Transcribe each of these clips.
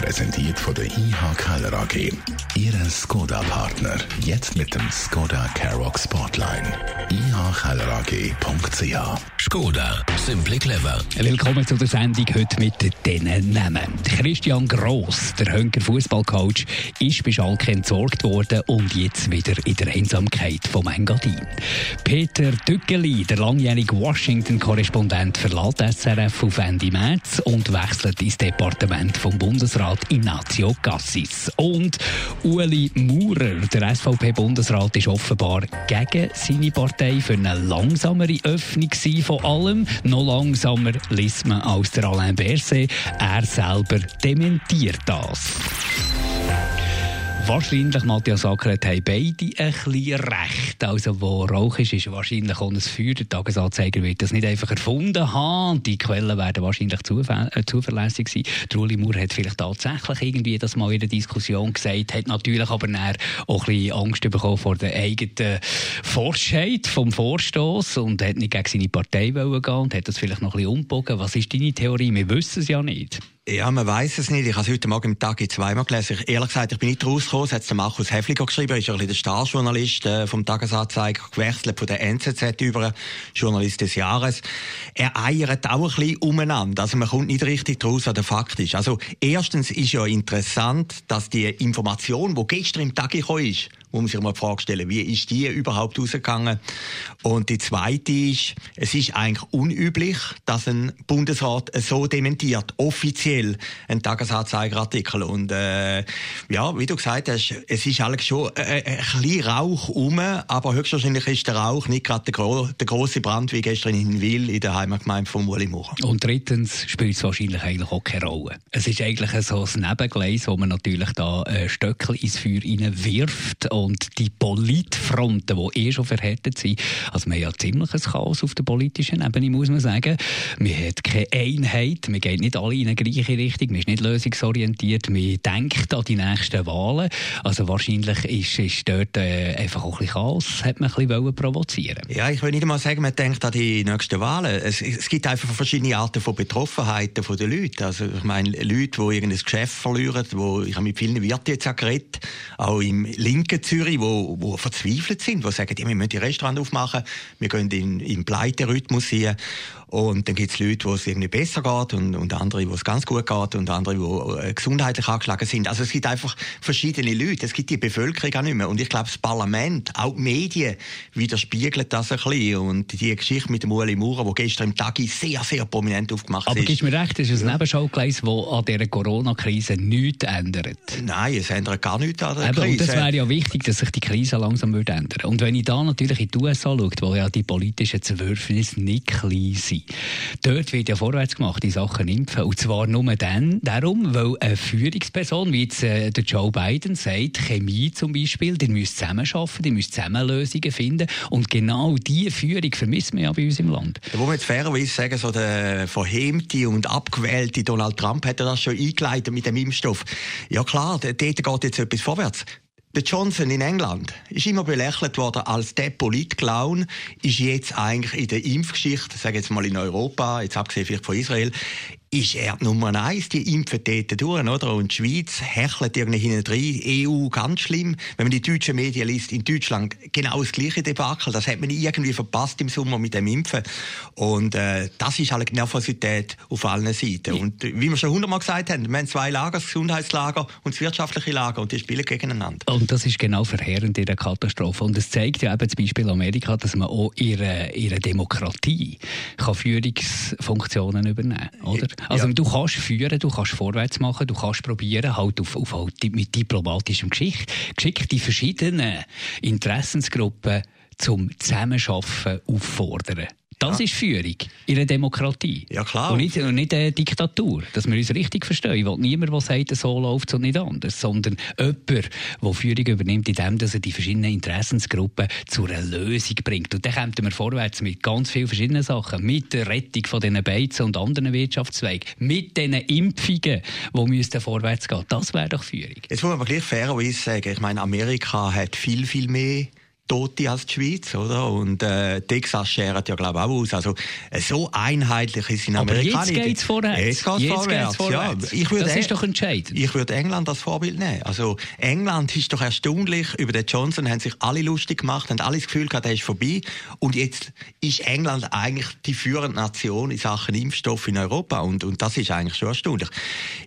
Präsentiert von der IH Keller AG. Ihre Skoda-Partner. Jetzt mit dem Skoda Karoq Spotline. ihkellerag.ch Skoda, simply clever. Willkommen zu der Sendung heute mit diesen Namen. Christian Gross, der Hönker Fußballcoach, ist bei Schalke entsorgt worden und jetzt wieder in der Einsamkeit vom Engadin. Peter Tückeli, der langjährige Washington-Korrespondent, verlässt SRF auf Ende März und wechselt ins Departement vom Bundesrat Bundesrat Ignazio Cassis. Und Ueli Maurer, der SVP-Bundesrat, ist offenbar gegen seine Partei für eine langsamere Öffnung von allem. Noch langsamer liest man als der Alain Berset. Er selber dementiert das. Wahrscheinlich, Matthias Ackeret, haben beide ein bisschen recht. Also, wo Rauch ist, ist wahrscheinlich auch ein Feuer. Der Tagesanzeiger wird das nicht einfach erfunden haben. Die Quellen werden wahrscheinlich äh, zuverlässig sein. Truli Moore hat vielleicht tatsächlich irgendwie das mal in der Diskussion gesagt, hat natürlich aber auch ein bisschen Angst bekommen vor der eigenen Forschheit vom Vorstoß und hat nicht gegen seine Partei gehen und hat das vielleicht noch ein bisschen umgebogen. Was ist deine Theorie? Wir wissen es ja nicht. Ja, man weiß es nicht. Ich habe es heute Morgen im Tag zweimal gelesen. Ich, ehrlich gesagt, ich bin nicht rausgekommen. Es hat der Markus Häfliger geschrieben. Er ist ein der Starjournalist äh, vom Tagesanzeiger, gewechselt von der NZZ über Journalist des Jahres. Er eiert auch ein bisschen umeinander. Also man kommt nicht richtig draus, was der Fakt ist. Also erstens ist ja interessant, dass die Information, die gestern im Tag gekommen ist, muss man sich mal die Frage stellen, wie ist die überhaupt rausgegangen? Und die zweite ist, es ist eigentlich unüblich, dass ein Bundesrat so dementiert, offiziell, ein Tagesanzeigerartikel. Und äh, ja, wie du gesagt hast, es ist eigentlich schon äh, ein bisschen Rauch um, aber höchstwahrscheinlich ist der Rauch nicht gerade der, gro der große Brand wie gestern in Wil in der Heimatgemeinde von Uli Maurer. Und drittens spielt es wahrscheinlich eigentlich auch keine Rolle. Es ist eigentlich so ein Nebengleis, wo man natürlich da äh, Stöckel ins Feuer wirft und die Politfronten, die eh schon verhärtet sind, also man hat ja ziemlich ein Chaos auf der politischen Ebene, muss man sagen. Man hat keine Einheit, man geht nicht alle in eine gleiche Richtung, man ist nicht lösungsorientiert, man denkt an die nächsten Wahlen. Also wahrscheinlich ist, ist dort äh, einfach auch ein bisschen Chaos, hat man ein bisschen provozieren Ja, ich will nicht einmal sagen, man denkt an die nächsten Wahlen. Es, es gibt einfach verschiedene Arten von Betroffenheiten der Leute. Also ich meine, Leute, die irgendein Geschäft verlieren, wo, ich habe mit vielen Wirten jetzt auch geredet, auch im linken Zürich, wo, wo verzweifelt sind, die sagen, ja, wir müssen die Restaurant aufmachen, wir gehen in, in Pleiterhythmus hier. Und dann gibt es Leute, wo es irgendwie besser geht und, und andere, wo es ganz gut geht und andere, die äh, gesundheitlich angeschlagen sind. Also es gibt einfach verschiedene Leute. Es gibt die Bevölkerung auch nicht mehr. Und ich glaube, das Parlament, auch die Medien, widerspiegeln das ein bisschen. Und die Geschichte mit dem Ueli Maurer, die gestern im Tag sehr, sehr prominent aufgemacht Aber ist. Aber gibst mir recht, das ist ein Nebenschaugleis, das an dieser Corona-Krise nichts ändert? Nein, es ändert gar nichts an der Eben, Krise. Und das wäre ja wichtig, dass sich die Krise langsam ändern würde. Und wenn ich da natürlich in die USA schaue, wo ja die politischen Zerwürfnisse nicht klein sind, sein. Dort wird ja vorwärts gemacht in Sachen Impfen. Und zwar nur dann, darum, weil eine Führungsperson, wie jetzt äh, der Joe Biden sagt, Chemie zum Beispiel, die müssen zusammenarbeiten, die müssen zusammen Lösungen finden. Und genau diese Führung vermissen wir ja bei uns im Land. Da muss man jetzt fairerweise sagen, so der verhemte und abgewählte Donald Trump hat das schon eingeleitet mit dem Impfstoff. Ja klar, dort geht jetzt etwas vorwärts. Der Johnson in England ist immer belächelt worden als der Politclown, ist jetzt eigentlich in der Impfgeschichte, sage jetzt mal in Europa, jetzt abgesehen vielleicht von Israel, ist er Nummer eins, die impfen dort durch, oder? Und die Schweiz hechelt irgendwie hinten rein, EU ganz schlimm. Wenn man die deutschen Medien liest, in Deutschland genau das gleiche Debakel, das hat man irgendwie verpasst im Sommer mit dem Impfen. Und äh, das ist halt Nervosität auf allen Seiten. Und wie wir schon hundertmal gesagt haben, wir haben zwei Lager, das Gesundheitslager und das wirtschaftliche Lager, und die spielen gegeneinander. Und das ist genau verheerend in der Katastrophe. Und es zeigt ja eben zum Beispiel Amerika, dass man auch ihre, ihre Demokratie kann Führungsfunktionen übernehmen kann, oder? Also ja. du kannst führen, du kannst vorwärts machen, du kannst probieren, halt auf, auf halt mit diplomatischem Geschick, Geschick die verschiedenen Interessensgruppen zum Zusammenarbeiten auffordern. Das ja. ist Führung in einer Demokratie. Ja, klar. Und nicht, und nicht eine Diktatur. Dass wir uns richtig verstehen. Ich will niemand, der sagt, so läuft es und nicht anders. Sondern jemand, der Führung übernimmt, indem er die verschiedenen Interessensgruppen zu einer Lösung bringt. Und dann kommen wir vorwärts mit ganz vielen verschiedenen Sachen. Mit der Rettung von diesen Beizen und anderen Wirtschaftszweigen. Mit diesen Impfungen, die müssten vorwärts gehen. Das wäre doch Führung. Jetzt muss man aber gleich fairerweise sagen, ich meine, Amerika hat viel, viel mehr Tote als die Schweiz, oder? Und äh, Texas schert ja, glaube ich, auch aus. Also äh, so einheitlich ist in Amerika Aber jetzt geht es vorwärts. Jetzt geht's jetzt vorwärts. vorwärts. Ja, ich würde das ist doch entscheidend. Ich würde England als Vorbild nehmen. Also England ist doch erstaunlich. Über den Johnson haben sich alle lustig gemacht, haben alle das Gefühl gehabt, er ist vorbei. Und jetzt ist England eigentlich die führende Nation in Sachen Impfstoff in Europa. Und, und das ist eigentlich schon erstaunlich.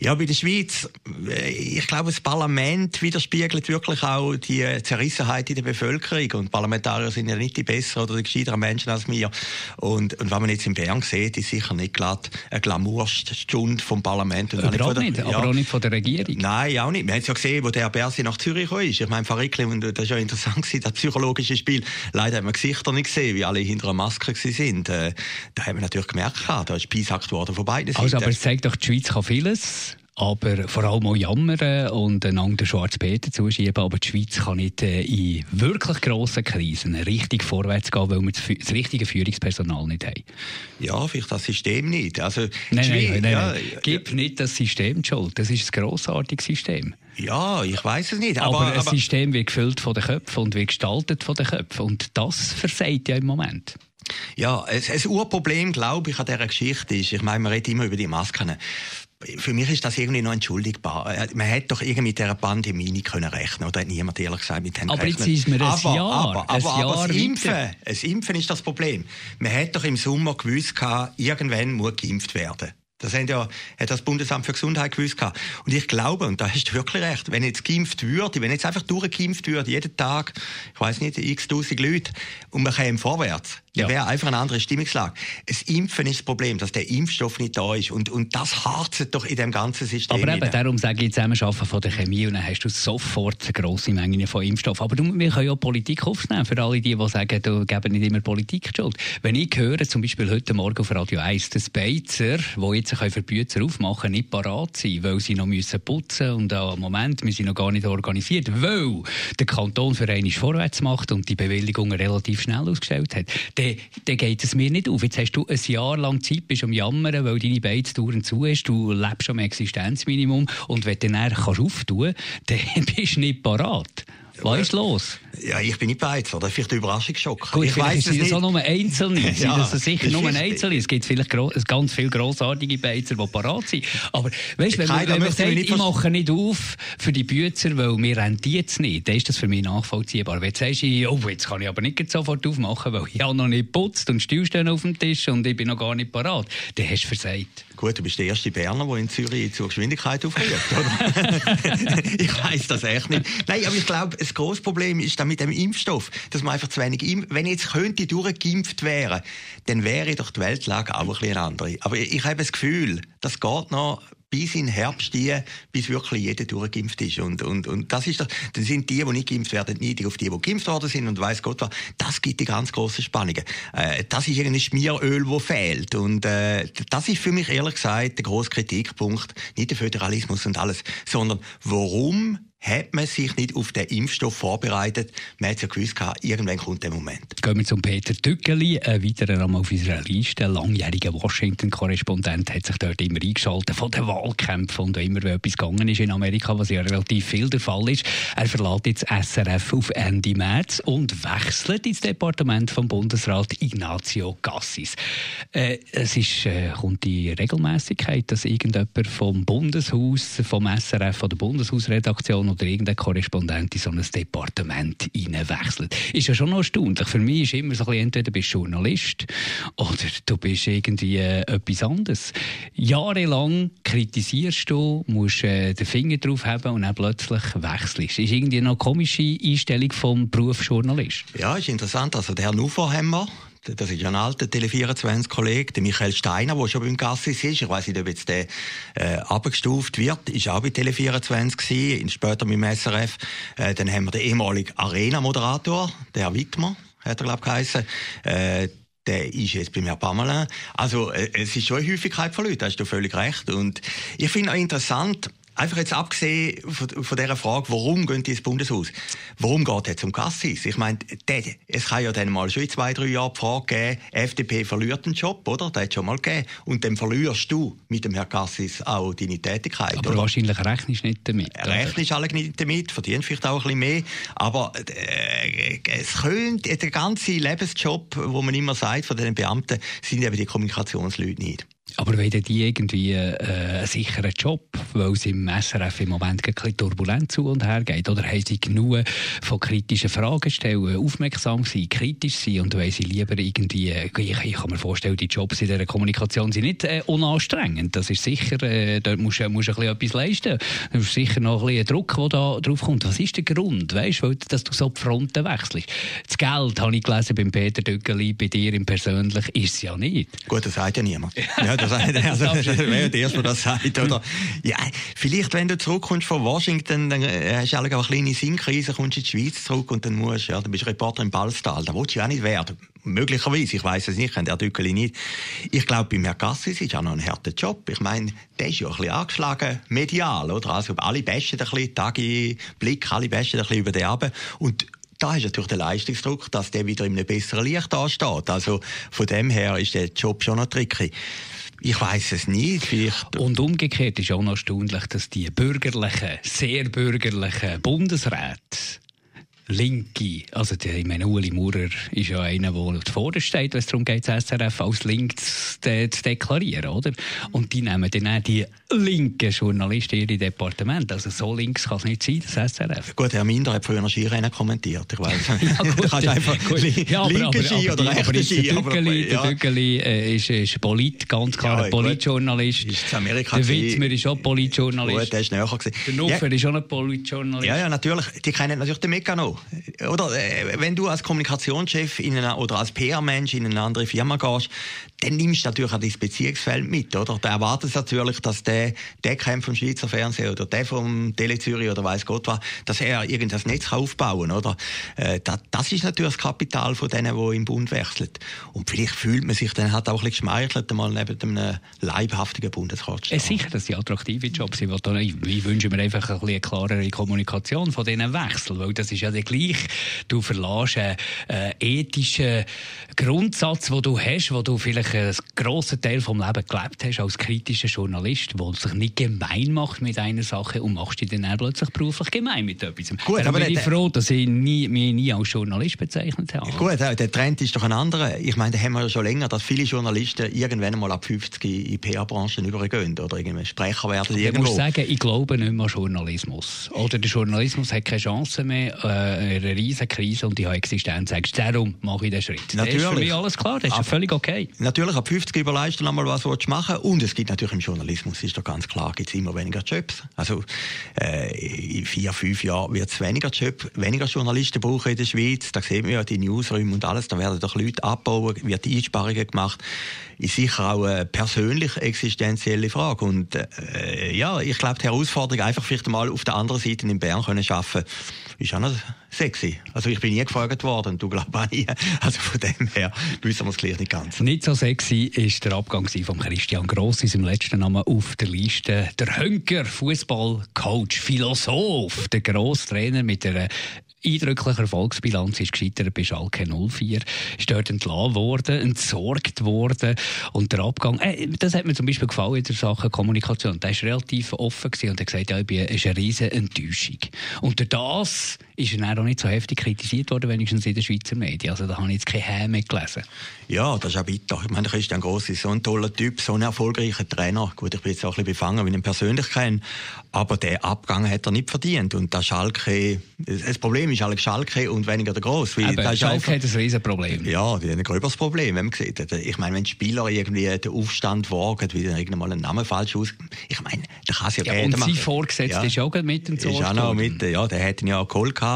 Ja, bei der Schweiz, äh, ich glaube, das Parlament widerspiegelt wirklich auch die Zerrissenheit in der Bevölkerung. Regierung. Und Parlamentarier sind ja nicht die besseren oder die gescheiteren Menschen als wir. Und, und was man jetzt in Bern sieht, ist sicher nicht glatt eine Glamourstunde vom Parlament. Und Überhaupt nicht, der, ja, aber auch nicht von der Regierung. Nein, auch nicht. Wir haben es ja gesehen, wo der Bersi nach Zürich kam. Ich meine, Verrickli, und das war ja interessant, das psychologische Spiel. Leider haben wir Gesichter nicht gesehen, wie alle hinter einer Maske waren. Äh, da haben wir natürlich gemerkt, da ist Piesackt worden von beiden Seiten. Also, aber es zeigt doch, die Schweiz kann vieles aber vor allem auch jammern und einander den schwarzen Peter zuschieben. Aber die Schweiz kann nicht äh, in wirklich grossen Krisen richtig vorwärts gehen, weil wir das richtige Führungspersonal nicht haben. Ja, vielleicht das System nicht. Also, nein, nein, nein, ja, nein. Gib nicht das System die Schuld. Das ist ein grossartiges System. Ja, ich weiß es nicht. Aber, aber ein System wird gefüllt von den Köpfen und wird gestaltet von den Köpfen. Und das versagt ja im Moment. Ja, ein, ein Urproblem, glaube ich, an dieser Geschichte ist, ich meine, man redet immer über die Masken für mich ist das irgendwie noch entschuldigbar. Äh, man hätte doch irgendwie mit dieser Pandemie nicht können rechnen oder hat niemand ehrlich gesagt mit dem Aber gerechnet. jetzt ist mir ein aber, Jahr. Aber, aber, ein aber Jahr das, Impfen, das Impfen ist das Problem. Man hätte doch im Sommer gewusst, irgendwann muss geimpft werden. Das haben ja, hat das Bundesamt für Gesundheit gewusst. Und ich glaube, und da hast du wirklich recht, wenn jetzt geimpft würde, wenn jetzt einfach durchgeimpft würde, jeden Tag, ich weiß nicht, x tausend Leute, und man käme vorwärts, ja. wäre einfach eine andere Stimmungslage. Das Impfen ist das Problem, dass der Impfstoff nicht da ist. Und, und das harzt doch in dem ganzen System. Aber eben, darum sage ich Zusammenarbeiten von der Chemie und dann hast du sofort eine grosse Menge von Impfstoff. Aber du, wir können ja Politik aufnehmen, für alle die, die sagen, du geben nicht immer Politik Schuld. Wenn ich höre, zum Beispiel heute Morgen auf Radio 1, dass Beizer, wo jetzt für Bützer aufmachen, nicht parat sind, weil sie noch müssen putzen und am Moment wir sind noch gar nicht organisiert, weil der Kanton für einmal vorwärts macht und die Bewilligungen relativ schnell ausgestellt hat, dann, dann geht es mir nicht auf. Jetzt hast du ein Jahr lang Zeit, bist am Jammern, weil deine Beiztouren zu ist, du lebst am Existenzminimum und wenn du dann kannst auftun kannst, dann bist du nicht parat. Was ist los? Ja, ich bin nicht bereit. Oder vielleicht Überraschungsschock. Gut, ich weiß es nicht. nur Einzelne. ja, das ist sicher nur Einzelne. Es gibt vielleicht ganz viele grossartige Beizer, die parat sind. Aber weißt, wenn, man, wenn man sagt, ich mache nicht auf für die Bützer, weil wir rentiert es nicht, dann ist das für mich nachvollziehbar. Wenn du sagst, oh, jetzt kann ich aber nicht sofort aufmachen, weil ich habe noch nicht putzt und Stuhl stehen auf dem Tisch und ich bin noch gar nicht parat, dann hast du versagt. Gut, du bist der erste Berner, der in Zürich zur Geschwindigkeit aufruft, ich weiß das echt nicht. Nein, aber ich glaube, das grosse Problem ist dann mit dem Impfstoff, dass man einfach zu wenig impft. Wenn jetzt könnte durchgeimpft wäre, dann wäre doch die Weltlage auch ein bisschen andere. Aber ich habe das Gefühl, das geht noch bis in Herbst die, bis wirklich jeder durchgeimpft ist. Und, und, und das ist das, dann sind die, die nicht geimpft werden, neidig auf die, die geimpft worden sind und weiß Gott was. Das gibt die ganz große Spannungen. Äh, das ist irgendein Schmieröl, wo fehlt. Und äh, das ist für mich ehrlich gesagt der grosse Kritikpunkt. Nicht der Föderalismus und alles, sondern warum hat man sich nicht auf den Impfstoff vorbereitet. Man hat ja gewusst, irgendwann kommt der Moment. Gehen wir zum Peter Tückeli, ein weiterer Name auf unserer Liste. Langjähriger Washington-Korrespondent hat sich dort immer eingeschaltet von den Wahlkämpfen und immer, wenn etwas gegangen ist in Amerika, was ja relativ viel der Fall ist. Er verlässt jetzt SRF auf Ende März und wechselt ins Departement vom Bundesrat Ignacio Gassis. Äh, es ist, äh, kommt die Regelmäßigkeit, dass irgendjemand vom Bundeshaus, vom SRF, von der Bundeshausredaktion oder irgendein Korrespondent in so ein Departement hineinwechselt. Ist ja schon noch erstaunlich. Für mich ist immer so ein bisschen, entweder bist du Journalist oder du bist irgendwie äh, etwas anderes. Jahrelang kritisierst du, musst äh, den Finger drauf haben und dann plötzlich wechselst. Ist irgendwie eine komische Einstellung vom Beruf Journalist. Ja, ist interessant. Also der Herr Nuverhemmer, das ist ein alter Tele24-Kollege, der Michael Steiner, der schon beim Gassis ist. Ich weiß nicht, ob jetzt der äh, abgestuft wird. Ist auch bei Tele24 gewesen, später mit dem SRF. Äh, dann haben wir den ehemaligen Arena-Moderator, der Wittmer, hat er, glaube ich, geheißen. Äh, der ist jetzt bei mir Pamela. Also, äh, es ist schon eine Häufigkeit von Leuten, hast du völlig recht. Und ich finde auch interessant, Einfach jetzt abgesehen von, von dieser Frage, warum gehen die ins Bundeshaus? Warum geht es um Cassis? Ich meine, es kann ja dann mal schon in zwei, drei Jahren die Frage geben, FDP verliert einen Job, oder? Das hat schon mal gegeben. Und dann verlierst du mit dem Herrn Cassis auch deine Tätigkeit. Aber oder? wahrscheinlich rechnest du nicht damit. Rechnest alle nicht damit, verdienst vielleicht auch ein bisschen mehr. Aber äh, es könnte, der ganze Lebensjob, wo man immer sagt von den Beamten, sind eben die Kommunikationsleute nicht. Aber wenn die irgendwie äh, einen sicheren Job, weil es im SRF im Moment ein bisschen turbulent zu und her geht, oder haben sie genug von kritischen Fragen stellen, aufmerksam sein, kritisch sein und weil sie lieber irgendwie, äh, ich, ich, kann mir vorstellen, die Jobs in dieser Kommunikation sind nicht äh, unanstrengend. Das ist sicher, äh, dort musst du musst ein bisschen etwas leisten. Da ist sicher noch ein bisschen Druck, der da drauf kommt. Was ist der Grund, weißt, weil, dass du so die Fronten wechselst? Das Geld, habe ich gelesen beim Peter Döggeli, bei dir im Persönlich, ist es ja nicht. Gut, das sagt ja niemand. Ja, das, also, das wäre der Erste, der das sagt. Oder? Ja, vielleicht, wenn du zurückkommst von Washington, dann äh, hast du auch eine kleine Sinnkrise, kommst in die Schweiz zurück und dann musst ja, dann bist du Reporter im Ballstal. Da willst du ja auch nicht werden. Möglicherweise, ich weiß es nicht, der Dückeli nicht. Ich glaube, bei Herrn Gassis ist ja noch ein harter Job. Ich meine, der ist ja ein bisschen angeschlagen, medial, oder? Also, alle besten ein bisschen, Tage, Blick, alle besten ein bisschen über den Abend. Und da ist natürlich der Leistungsdruck, dass der wieder in einem besseren Licht ansteht. Also von dem her ist der Job schon noch tricky. Ich weiß es nicht. Vielleicht. Und umgekehrt ist auch noch erstaunlich, dass die bürgerlichen, sehr bürgerlichen Bundesräte Linke, also die, ich meine, Uli Maurer ist ja einer, der vorne steht, wenn es darum geht, das SRF als link zu, zu, deklarieren, oder? Und die nehmen dann auch die linken Journalisten in ihre Departement. Also so links kann es nicht sein, das SRF. Gut, Herr Minder hat früher noch Skirennen kommentiert, ich weiß. ja, gut, du kannst einfach gut. Ja, aber, Ski aber, oder rechte Ski. Der Dückeli, ja. der Dückeli äh, ist, ist Polit, ganz klar ja, Politjournalist. Ist Amerika der Witzmer ist auch Politjournalist. Gut, der ist näher gewesen. Der Nuffer ja. ist auch ein Politjournalist. Ja, ja, natürlich. Die kennen natürlich den Mechanismus. Oder äh, wenn du als Kommunikationschef in eine, oder als PR-Mensch in eine andere Firma gehst, dann nimmst du natürlich auch dein Beziehungsfeld mit, oder? Da erwartet natürlich, dass der, der kämpft vom Schweizer Fernsehen oder der vom Tele Zürich oder weiß Gott was, dass er irgendein Netz aufbauen kann, oder? Äh, das, das, ist natürlich das Kapital von denen, die im Bund wechseln. Und vielleicht fühlt man sich dann halt auch ein bisschen geschmeichelt, mal neben einem leibhaftigen Bundesrat zu stehen. Sicher, dass die attraktive Jobs sind. Ich, ich wünsche mir einfach ein bisschen eine klarere Kommunikation von diesen Wechseln, weil das ist ja der gleich. Du verlässt einen äh, ethischen Grundsatz, den du hast, wo du vielleicht einen grossen Teil vom Leben gelebt hast als kritischer Journalist, der sich nicht gemein macht mit einer Sache und machst dich dann plötzlich beruflich gemein mit etwas. Gut, aber bin ich froh, dass ich nie, mich nie als Journalist bezeichnet habe. Gut, der Trend ist doch ein anderer. Ich meine, da haben wir ja schon länger, dass viele Journalisten irgendwann einmal ab 50 in die PR-Branchen übergehen oder irgendwie Sprecher werden. Ich muss sagen, ich glaube nicht mehr an Journalismus. Oder der Journalismus hat keine Chance mehr, äh, eine riesige Krise und die Existenz. Darum mache ich den Schritt. Natürlich. Das ist für mich alles klar, das ist ja völlig okay. Natürlich, ab 50 überleisten einmal was willst du machen und es gibt natürlich im Journalismus, ist doch ganz klar, gibt es immer weniger Jobs. Also äh, in vier, fünf Jahren wird es weniger Jobs, weniger Journalisten brauchen in der Schweiz. Da sehen wir ja die Newsräume und alles, da werden doch Leute abbauen, wird Einsparungen gemacht ist sicher auch eine persönlich existenzielle Frage. Und äh, ja, ich glaube, die Herausforderung, einfach vielleicht mal auf der anderen Seite in Bern können arbeiten, ist auch noch sexy. Also ich bin nie gefragt worden, du glaubst auch nie. Also von dem her wissen wir es gleich nicht ganz. Nicht so sexy ist der Abgang von Christian Gross in seinem letzten Namen auf der Liste. Der Hönker, Fußballcoach, Philosoph, der Grosstrainer mit einer eindrückliche Erfolgsbilanz ist gescheitert bei Schalke 04. Ist dort entlassen worden, entsorgt worden. Und der Abgang, äh, das hat mir zum Beispiel gefallen in der Sache Kommunikation. Der war relativ offen und hat gesagt, ja, ich bin, ist eine riesige Enttäuschung. Und das ist er auch nicht so heftig kritisiert worden, wenigstens in den Schweizer Medien. Also da habe ich jetzt keine Häme gelesen. Ja, das ist auch bitter. Ich meine, Christian Gross ist so ein toller Typ, so ein erfolgreicher Trainer. Gut, ich bin jetzt auch ein bisschen befangen, wenn ich ihn persönlich kenne. Aber der Abgang hat er nicht verdient. Und das Schalke, das Problem ist Alex Schalke und weniger der Gross. Weil das Schalke einfach, hat ein riesen Problem. Ja, die haben ein gröberes Problem, wenn man sieht. Ich meine, wenn Spieler irgendwie den Aufstand wagen, wie dann irgendwann mal einen Namen falsch aus... Ich meine, da kann es ja, ja Und sein Vorgesetzter ja. ist auch mit dem. Ist auch noch mit, ja, der hätte ihn ja auch geholt gehabt.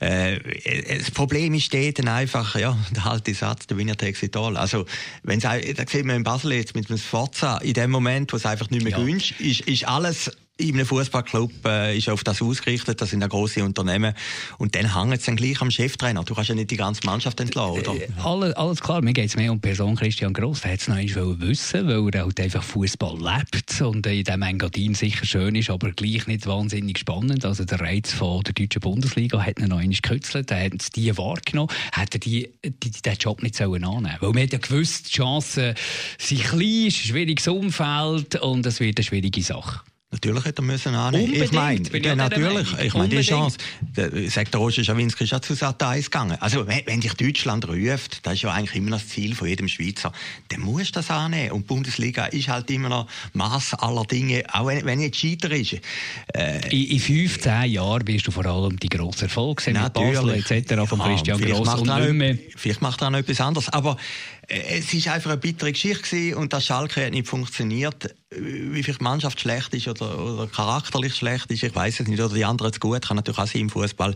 Äh, das Problem ist dort dann einfach, ja, der alte Satz, der Winner takes it all. Also, wenn's, da sieht man in Basel jetzt mit dem Sforza, in dem Moment, wo es einfach nicht mehr ja. gewünscht ist, ist alles in einem Fußballclub äh, ist auf das ausgerichtet, das sind ja grosse Unternehmen. Und dann hängt es dann gleich am Cheftrainer. Du kannst ja nicht die ganze Mannschaft entlassen, oder? Äh, alles, alles klar, mir geht es mehr um Person Christian Gross. Der hat es noch wissen, weil er halt einfach Fußball lebt und in diesem Engadin sicher schön ist, aber gleich nicht wahnsinnig spannend. Also der Reiz von der deutschen Bundesliga hat ihn noch einmal gekützelt. Er hat die wahrgenommen. Hat er die, die, den Job nicht sollen annehmen Weil man hat ja gewusst, die Chancen sind klein, ist ein schwieriges Umfeld und es wird eine schwierige Sache. Natürlich hätte er müssen annehmen. Unbedingt, ich meine, ja, natürlich. Ich meine, die Chance, der, sagt der Roger Schawinski, ist ja zu Sat 1 gegangen. Also, wenn, dich Deutschland ruft, das ist ja eigentlich immer das Ziel von jedem Schweizer, dann musst du das annehmen. Und die Bundesliga ist halt immer noch Mass aller Dinge, auch wenn, wenn jetzt Scheiter ist. Äh, in, in 15 Jahren wirst du vor allem die grossen Erfolge sehen, mit Basel etc. von Christian ja, Gross und nicht mehr. Vielleicht macht er noch etwas anderes. Aber es war einfach eine bittere Geschichte und das Schalke hat nicht funktioniert. Wie vielleicht die Mannschaft schlecht ist oder, oder charakterlich schlecht ist, ich weiß es nicht. Oder die anderen zu gut, kann natürlich auch sein im Fußball.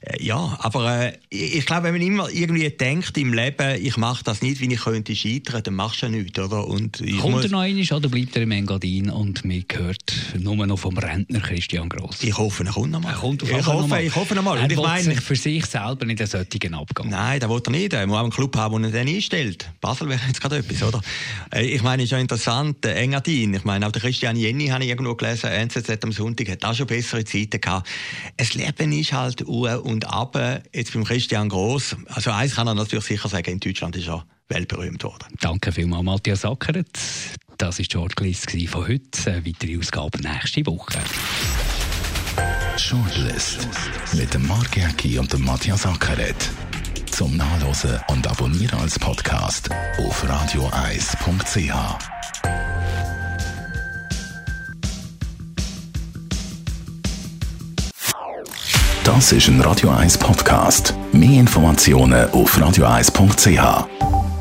Äh, ja, aber äh, ich glaube, wenn man immer irgendwie denkt im Leben, ich mache das nicht, wie ich könnte scheitern, dann machst du ja nichts, oder? Und ich Kommt muss... er noch einmal oder bleibt er im Engadin und mir gehört nur noch vom Rentner Christian Gross? Ich hoffe, er kommt noch mal. Er kommt ich, hoffe, noch ich hoffe noch mal. Er ich meine, sich für sich selber nicht einen solchen Abgang. Nein, das will er nicht. Er muss auch einen Club haben, der ihn dann einstellt. Basel wäre jetzt gerade etwas, oder? Äh, ich meine, es ist ja interessant, äh, Engadin, ich meine, auch der Christian Jenny habe ich irgendwo gelesen, NZZ am Sonntag, hat auch schon bessere Zeiten gehabt. Das Leben ist halt u und ab. Jetzt beim Christian Gross, also eins kann er natürlich sicher sagen, in Deutschland ist er weltberühmt worden. Danke vielmals, Matthias Sackert. Das war die Shortlist von heute. Eine weitere Ausgabe nächste Woche. Shortlist mit dem Mark Jäcki und dem Matthias Ackeret zum Nachlesen und Abonnieren als Podcast auf radioeis.ch. Das ist ein Radio 1 Podcast. Mehr Informationen auf radioeis.ch.